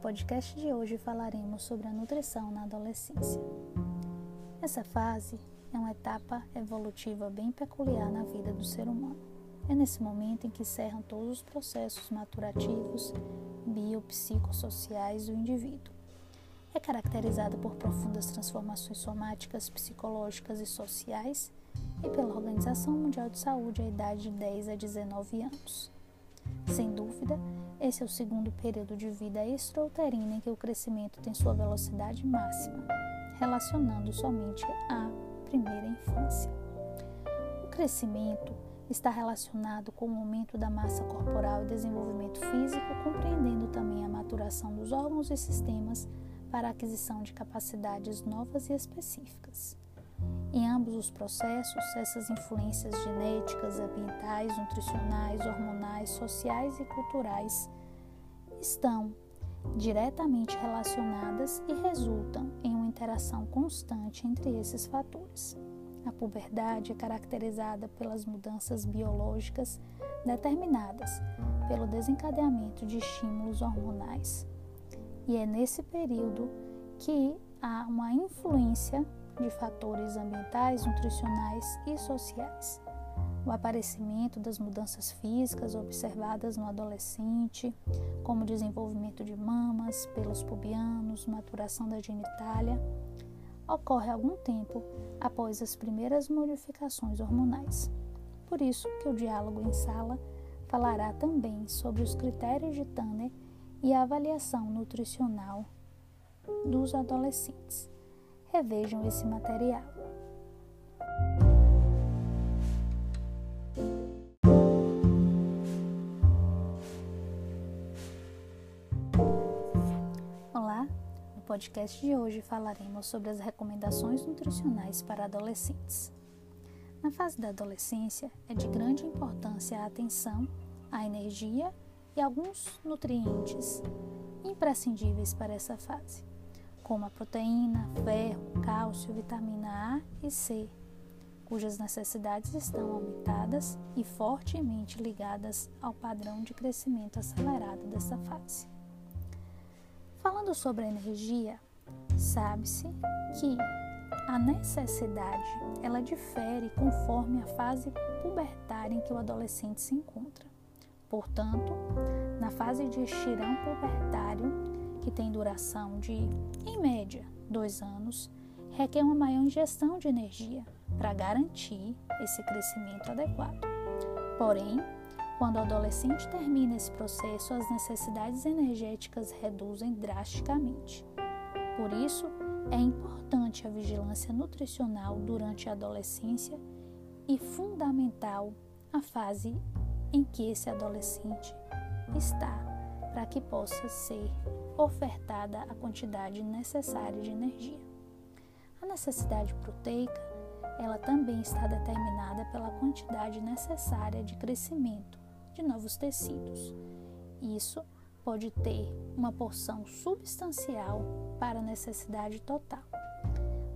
podcast de hoje falaremos sobre a nutrição na adolescência. Essa fase é uma etapa evolutiva bem peculiar na vida do ser humano. É nesse momento em que encerram todos os processos maturativos, biopsicossociais do indivíduo. É caracterizada por profundas transformações somáticas, psicológicas e sociais e pela Organização Mundial de Saúde a idade de 10 a 19 anos. Sem dúvida, esse é o segundo período de vida extrauterina em que o crescimento tem sua velocidade máxima, relacionando somente à primeira infância. O crescimento está relacionado com o aumento da massa corporal e desenvolvimento físico, compreendendo também a maturação dos órgãos e sistemas para a aquisição de capacidades novas e específicas. Em ambos os processos, essas influências genéticas, ambientais, nutricionais, hormonais, sociais e culturais estão diretamente relacionadas e resultam em uma interação constante entre esses fatores. A puberdade é caracterizada pelas mudanças biológicas determinadas pelo desencadeamento de estímulos hormonais. E é nesse período que há uma influência de fatores ambientais, nutricionais e sociais. O aparecimento das mudanças físicas observadas no adolescente, como desenvolvimento de mamas, pelos pubianos, maturação da genitália, ocorre algum tempo após as primeiras modificações hormonais. Por isso que o diálogo em sala falará também sobre os critérios de Tanner e a avaliação nutricional dos adolescentes. Revejam esse material. Podcast de hoje falaremos sobre as recomendações nutricionais para adolescentes. Na fase da adolescência, é de grande importância a atenção à energia e alguns nutrientes imprescindíveis para essa fase como a proteína, ferro, cálcio, vitamina A e C, cujas necessidades estão aumentadas e fortemente ligadas ao padrão de crescimento acelerado dessa fase. Falando sobre a energia, sabe-se que a necessidade ela difere conforme a fase pubertária em que o adolescente se encontra. Portanto, na fase de estirão pubertário, que tem duração de, em média, dois anos, requer uma maior ingestão de energia para garantir esse crescimento adequado. Porém, quando o adolescente termina esse processo, as necessidades energéticas reduzem drasticamente. Por isso, é importante a vigilância nutricional durante a adolescência e fundamental a fase em que esse adolescente está para que possa ser ofertada a quantidade necessária de energia. A necessidade proteica, ela também está determinada pela quantidade necessária de crescimento de novos tecidos. Isso pode ter uma porção substancial para a necessidade total.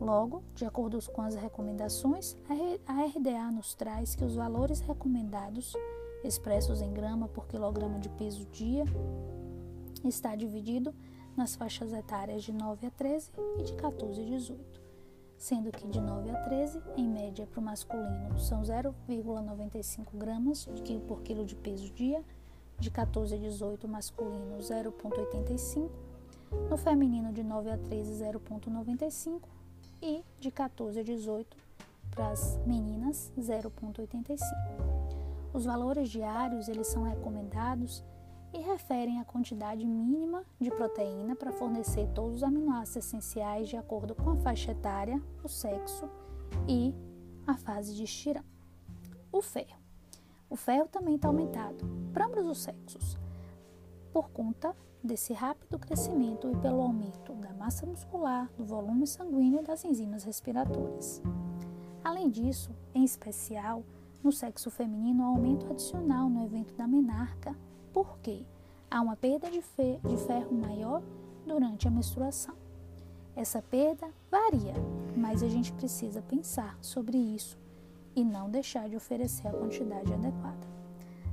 Logo, de acordo com as recomendações, a RDA nos traz que os valores recomendados, expressos em grama por quilograma de peso dia, está dividido nas faixas etárias de 9 a 13 e de 14 a 18, sendo que de 9 a 13, em média para o masculino, são 0,95 gramas por quilo de peso dia, de 14 a 18 masculino 0,85, no feminino de 9 a 13 0,95 e de 14 a 18 para as meninas 0,85. Os valores diários eles são recomendados e referem a quantidade mínima de proteína para fornecer todos os aminoácidos essenciais de acordo com a faixa etária, o sexo e a fase de estirão. O ferro. O ferro também está aumentado para ambos os sexos, por conta desse rápido crescimento e pelo aumento da massa muscular, do volume sanguíneo e das enzimas respiratórias. Além disso, em especial, no sexo feminino, aumento adicional no evento da menarca porque há uma perda de, de ferro maior durante a menstruação. Essa perda varia, mas a gente precisa pensar sobre isso e não deixar de oferecer a quantidade adequada.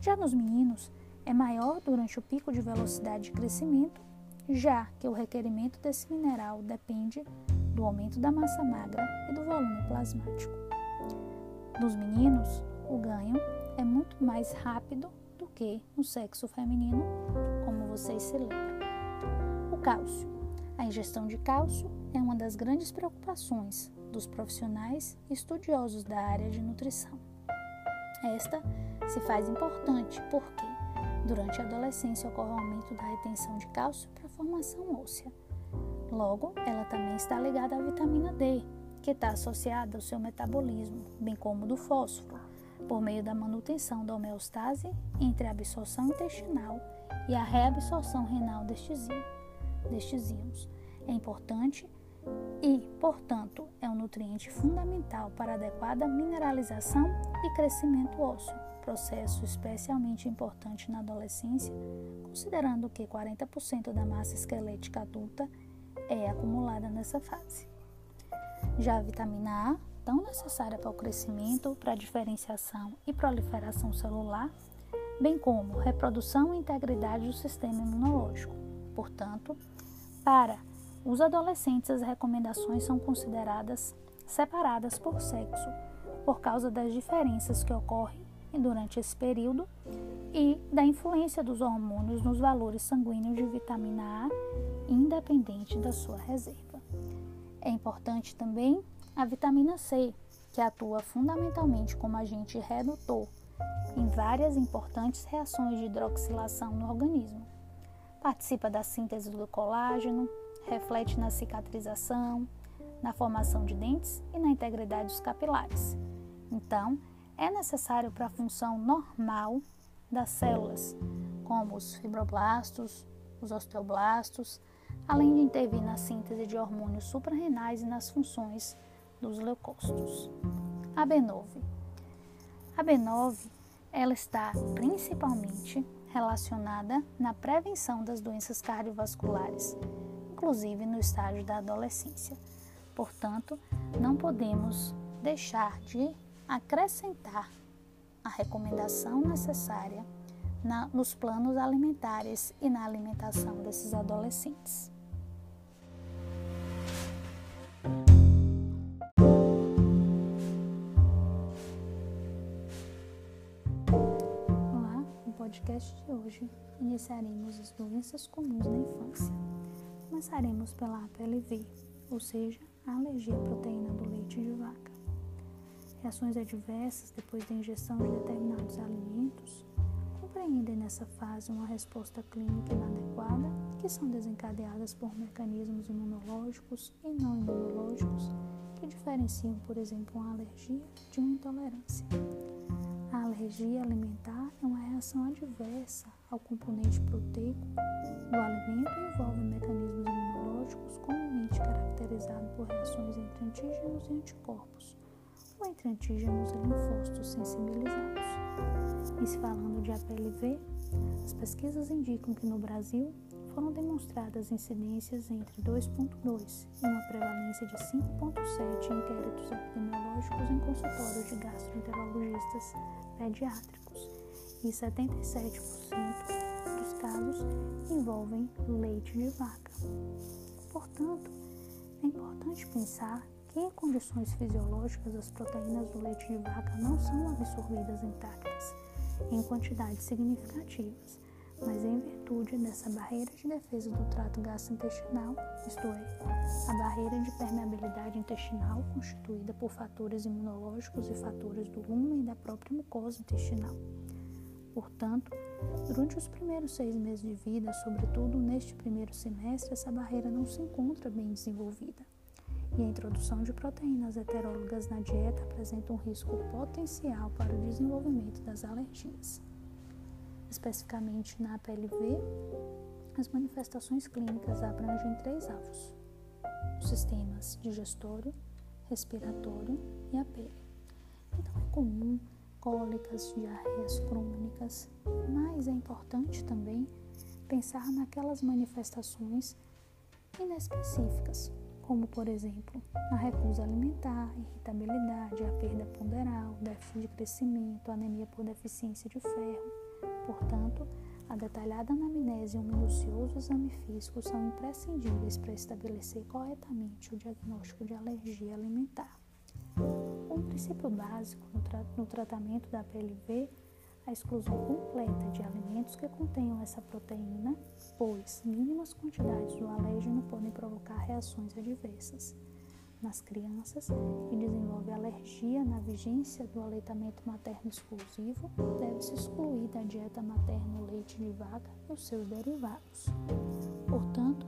Já nos meninos, é maior durante o pico de velocidade de crescimento, já que o requerimento desse mineral depende do aumento da massa magra e do volume plasmático. Dos meninos, o ganho é muito mais rápido do que no sexo feminino, como vocês se lembram. O cálcio. A ingestão de cálcio é uma das grandes preocupações dos profissionais estudiosos da área de nutrição. Esta se faz importante porque, durante a adolescência, ocorre o aumento da retenção de cálcio para a formação óssea. Logo, ela também está ligada à vitamina D, que está associada ao seu metabolismo, bem como do fósforo, por meio da manutenção da homeostase entre a absorção intestinal e a reabsorção renal destes, íons. É importante e, portanto, é um nutriente fundamental para adequada mineralização e crescimento ósseo, processo especialmente importante na adolescência, considerando que 40% da massa esquelética adulta é acumulada nessa fase. Já a vitamina A, tão necessária para o crescimento, para a diferenciação e proliferação celular, bem como reprodução e integridade do sistema imunológico. Portanto, para os adolescentes, as recomendações são consideradas separadas por sexo, por causa das diferenças que ocorrem durante esse período e da influência dos hormônios nos valores sanguíneos de vitamina A, independente da sua reserva. É importante também a vitamina C, que atua fundamentalmente como agente redutor em várias importantes reações de hidroxilação no organismo. Participa da síntese do colágeno, reflete na cicatrização, na formação de dentes e na integridade dos capilares. Então, é necessário para a função normal das células, como os fibroblastos, os osteoblastos, além de intervir na síntese de hormônios suprarrenais e nas funções dos leucócitos. A B9. A B9 ela está principalmente relacionada na prevenção das doenças cardiovasculares, inclusive no estágio da adolescência. Portanto, não podemos deixar de acrescentar a recomendação necessária na, nos planos alimentares e na alimentação desses adolescentes. Podcast de hoje iniciaremos as doenças comuns na infância. Começaremos pela APLV, ou seja, a alergia à proteína do leite de vaca. Reações adversas depois da ingestão de determinados alimentos compreendem nessa fase uma resposta clínica inadequada, que são desencadeadas por mecanismos imunológicos e não imunológicos que diferenciam, por exemplo, uma alergia de uma intolerância. A alergia alimentar é uma reação adversa ao componente proteico do alimento envolve mecanismos imunológicos comumente caracterizados por reações entre antígenos e anticorpos, ou entre antígenos e linfócitos sensibilizados. E se falando de APLV, as pesquisas indicam que no Brasil foram demonstradas incidências entre 2,2 e uma prevalência de 5,7 em inquéritos epidemiológicos em consultórios de gastroenterologistas pediátricos e 77% dos casos envolvem leite de vaca. Portanto, é importante pensar que em condições fisiológicas as proteínas do leite de vaca não são absorvidas intactas em quantidades significativas mas em virtude dessa barreira de defesa do trato gastrointestinal, isto é, a barreira de permeabilidade intestinal constituída por fatores imunológicos e fatores do lumen e da própria mucosa intestinal. Portanto, durante os primeiros seis meses de vida, sobretudo neste primeiro semestre, essa barreira não se encontra bem desenvolvida. E a introdução de proteínas heterólogas na dieta apresenta um risco potencial para o desenvolvimento das alergias especificamente na PLV, as manifestações clínicas abrangem três alvos: os sistemas digestório, respiratório e a pele. Então é comum cólicas, diarreias crônicas, mas é importante também pensar naquelas manifestações inespecíficas, como por exemplo a recusa alimentar, irritabilidade, a perda ponderal, déficit de crescimento, anemia por deficiência de ferro Portanto, A detalhada anamnese e um minucioso exame físico são imprescindíveis para estabelecer corretamente o diagnóstico de alergia alimentar. Um princípio básico no, tra no tratamento da PLV a exclusão completa de alimentos que contenham essa proteína, pois mínimas quantidades do alérgeno podem provocar reações adversas nas crianças e desenvolve alergia na vigência do aleitamento materno exclusivo, deve-se excluir da dieta materna o leite de vaca e os seus derivados. Portanto,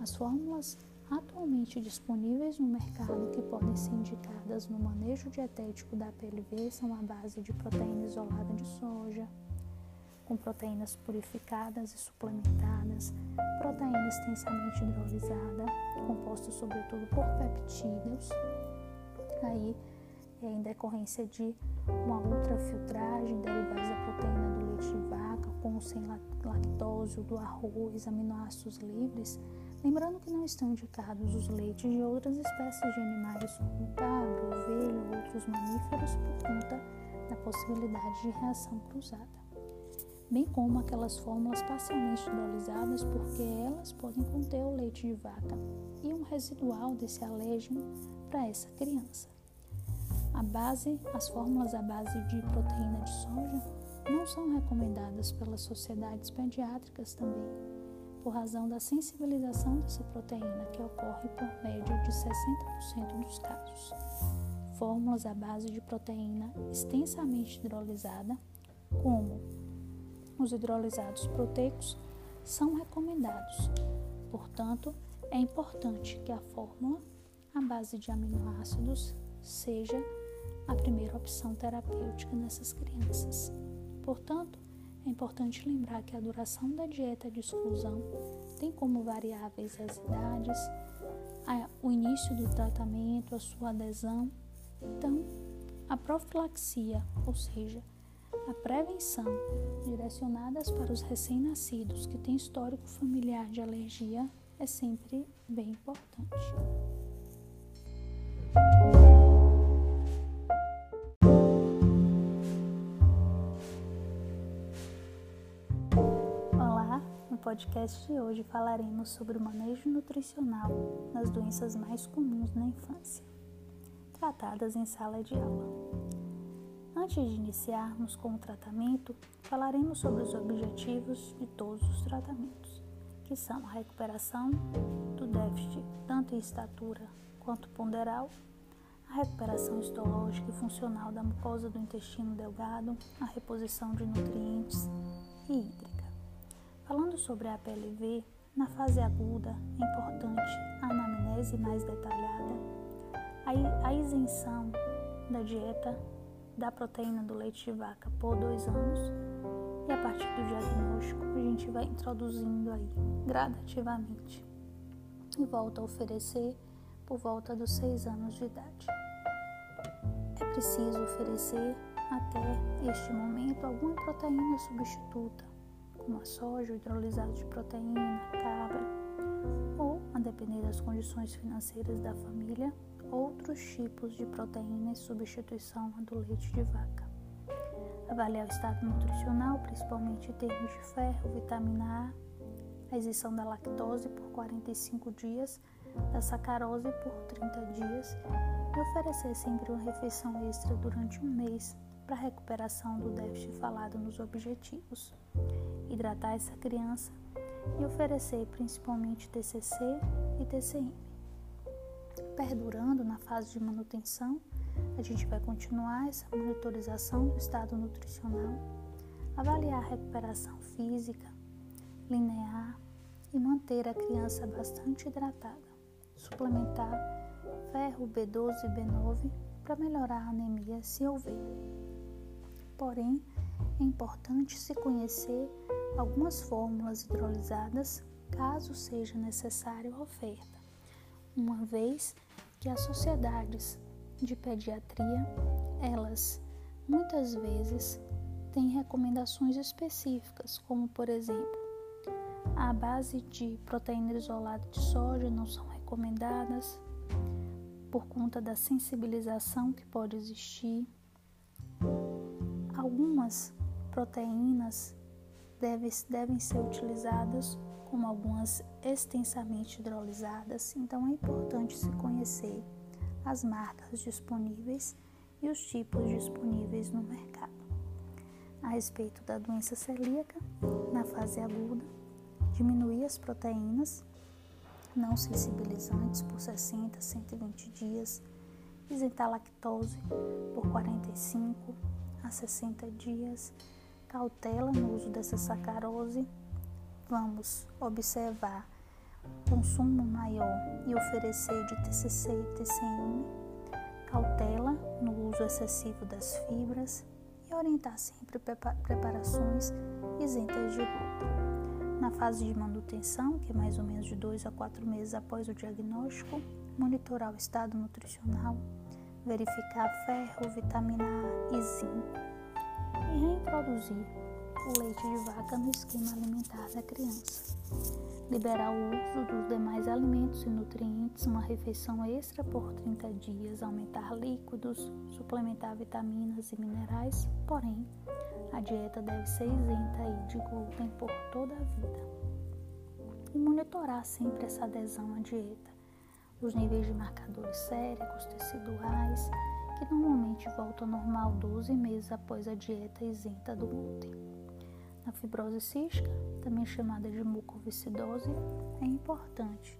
as fórmulas atualmente disponíveis no mercado que podem ser indicadas no manejo dietético da PLV são a base de proteína isolada de soja, com proteínas purificadas e suplementadas, proteína extensamente hidrolisada, composta sobretudo por peptídeos, aí é em decorrência de uma ultrafiltragem derivados da proteína do leite de vaca, com sem lactose, do arroz, aminoácidos livres, lembrando que não estão indicados os leites de outras espécies de animais, como cabra, ovelha ou outros mamíferos, por conta da possibilidade de reação cruzada bem como aquelas fórmulas parcialmente hidrolizadas, porque elas podem conter o leite de vaca e um residual desse alérgeno para essa criança. A base, as fórmulas à base de proteína de soja não são recomendadas pelas sociedades pediátricas também, por razão da sensibilização dessa proteína que ocorre por média de 60% dos casos. Fórmulas à base de proteína extensamente hidrolisada, como os hidrolisados proteicos são recomendados. Portanto, é importante que a fórmula à base de aminoácidos seja a primeira opção terapêutica nessas crianças. Portanto, é importante lembrar que a duração da dieta de exclusão tem como variáveis as idades, o início do tratamento, a sua adesão. Então, a profilaxia, ou seja, a prevenção, direcionadas para os recém-nascidos que têm histórico familiar de alergia, é sempre bem importante. Podcast de hoje falaremos sobre o manejo nutricional nas doenças mais comuns na infância, tratadas em sala de aula. Antes de iniciarmos com o tratamento, falaremos sobre os objetivos de todos os tratamentos, que são a recuperação do déficit tanto em estatura quanto ponderal, a recuperação histológica e funcional da mucosa do intestino delgado, a reposição de nutrientes e hídrica. Falando sobre a PLV, na fase aguda é importante a anamnese mais detalhada, a isenção da dieta da proteína do leite de vaca por dois anos e a partir do diagnóstico a gente vai introduzindo aí gradativamente e volta a oferecer por volta dos seis anos de idade. É preciso oferecer até este momento alguma proteína substituta, como a soja, o hidrolisado de proteína, cabra, ou, a depender das condições financeiras da família, outros tipos de proteína em substituição do leite de vaca. Avaliar o estado nutricional, principalmente em termos de ferro, vitamina A, a isenção da lactose por 45 dias, da sacarose por 30 dias e oferecer sempre uma refeição extra durante um mês para recuperação do déficit falado nos objetivos. Hidratar essa criança e oferecer principalmente TCC e TCM perdurando na fase de manutenção, a gente vai continuar essa monitorização do estado nutricional, avaliar a recuperação física, linear e manter a criança bastante hidratada. Suplementar ferro B12 e B9 para melhorar a anemia se houver. Porém, é importante se conhecer algumas fórmulas hidrolisadas caso seja necessário a oferta uma vez que as sociedades de pediatria, elas muitas vezes têm recomendações específicas, como por exemplo, a base de proteína isolada de soja não são recomendadas por conta da sensibilização que pode existir. Algumas proteínas deve, devem ser utilizadas como algumas extensamente hidrolisadas, então é importante se conhecer as marcas disponíveis e os tipos disponíveis no mercado. A respeito da doença celíaca, na fase aguda, diminuir as proteínas não sensibilizantes por 60 a 120 dias, isentar lactose por 45 a 60 dias, cautela no uso dessa sacarose. Vamos observar consumo maior e oferecer de TCC e TCM, cautela no uso excessivo das fibras e orientar sempre preparações isentas de glúten. Na fase de manutenção, que é mais ou menos de 2 a 4 meses após o diagnóstico, monitorar o estado nutricional, verificar ferro, vitamina A e zinco e reintroduzir o leite de vaca no esquema alimentar da criança. Liberar o uso dos demais alimentos e nutrientes, uma refeição extra por 30 dias, aumentar líquidos, suplementar vitaminas e minerais, porém, a dieta deve ser isenta de glúten por toda a vida. E monitorar sempre essa adesão à dieta. Os níveis de marcadores séricos, teciduais, que normalmente voltam ao normal 12 meses após a dieta isenta do glúten. Na fibrose cística, também chamada de mucoviscidose, é importante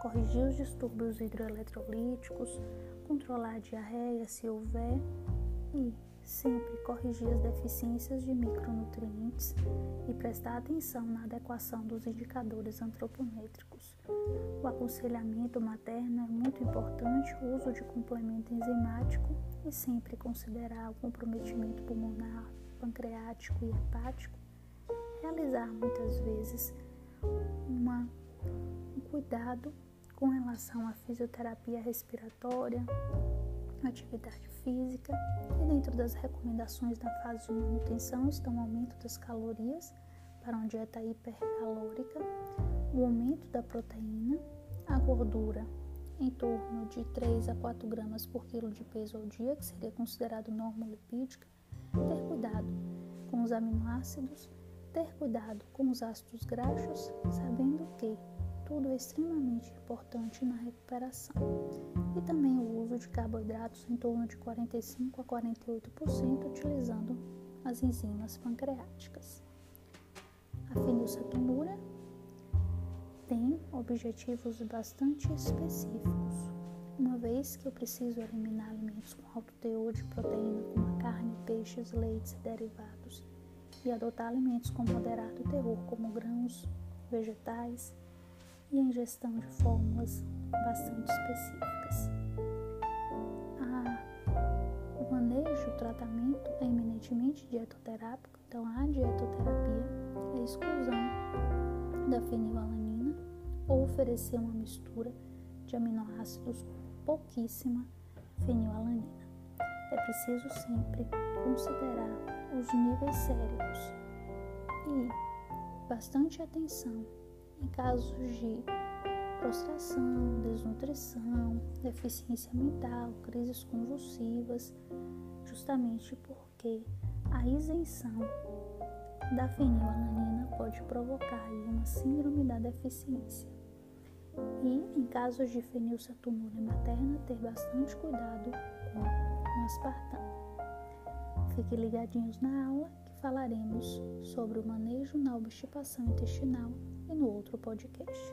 corrigir os distúrbios hidroeletrolíticos, controlar a diarreia se houver e sempre corrigir as deficiências de micronutrientes e prestar atenção na adequação dos indicadores antropométricos. O aconselhamento materno é muito importante, o uso de complemento enzimático e sempre considerar o comprometimento pulmonar, pancreático e hepático. Realizar muitas vezes uma, um cuidado com relação à fisioterapia respiratória, atividade física e dentro das recomendações da fase de manutenção estão o aumento das calorias para uma dieta hipercalórica, o aumento da proteína, a gordura em torno de 3 a 4 gramas por quilo de peso ao dia, que seria considerado normolipídica, ter cuidado com os aminoácidos, ter cuidado com os ácidos graxos, sabendo que tudo é extremamente importante na recuperação. E também o uso de carboidratos em torno de 45 a 48%, utilizando as enzimas pancreáticas. A fenilcetonúria tem objetivos bastante específicos, uma vez que eu preciso eliminar alimentos com alto teor de proteína, como carne, peixes, leites e derivados, e adotar alimentos com moderado teor, como grãos, vegetais, e ingestão de fórmulas bastante específicas. A, o manejo, o tratamento é eminentemente dietoterápico, então a dietoterapia é a exclusão da fenilalanina ou oferecer uma mistura de aminoácidos pouquíssima fenilalanina. É preciso sempre considerar os níveis séricos e bastante atenção em casos de prostração, desnutrição, deficiência mental, crises convulsivas, justamente porque a isenção da fenilalanina pode provocar uma síndrome da deficiência. E em casos de fenilcetonúria materna, ter bastante cuidado com o aspartame. Fiquem ligadinhos na aula que falaremos sobre o manejo na obstipação intestinal e no outro podcast.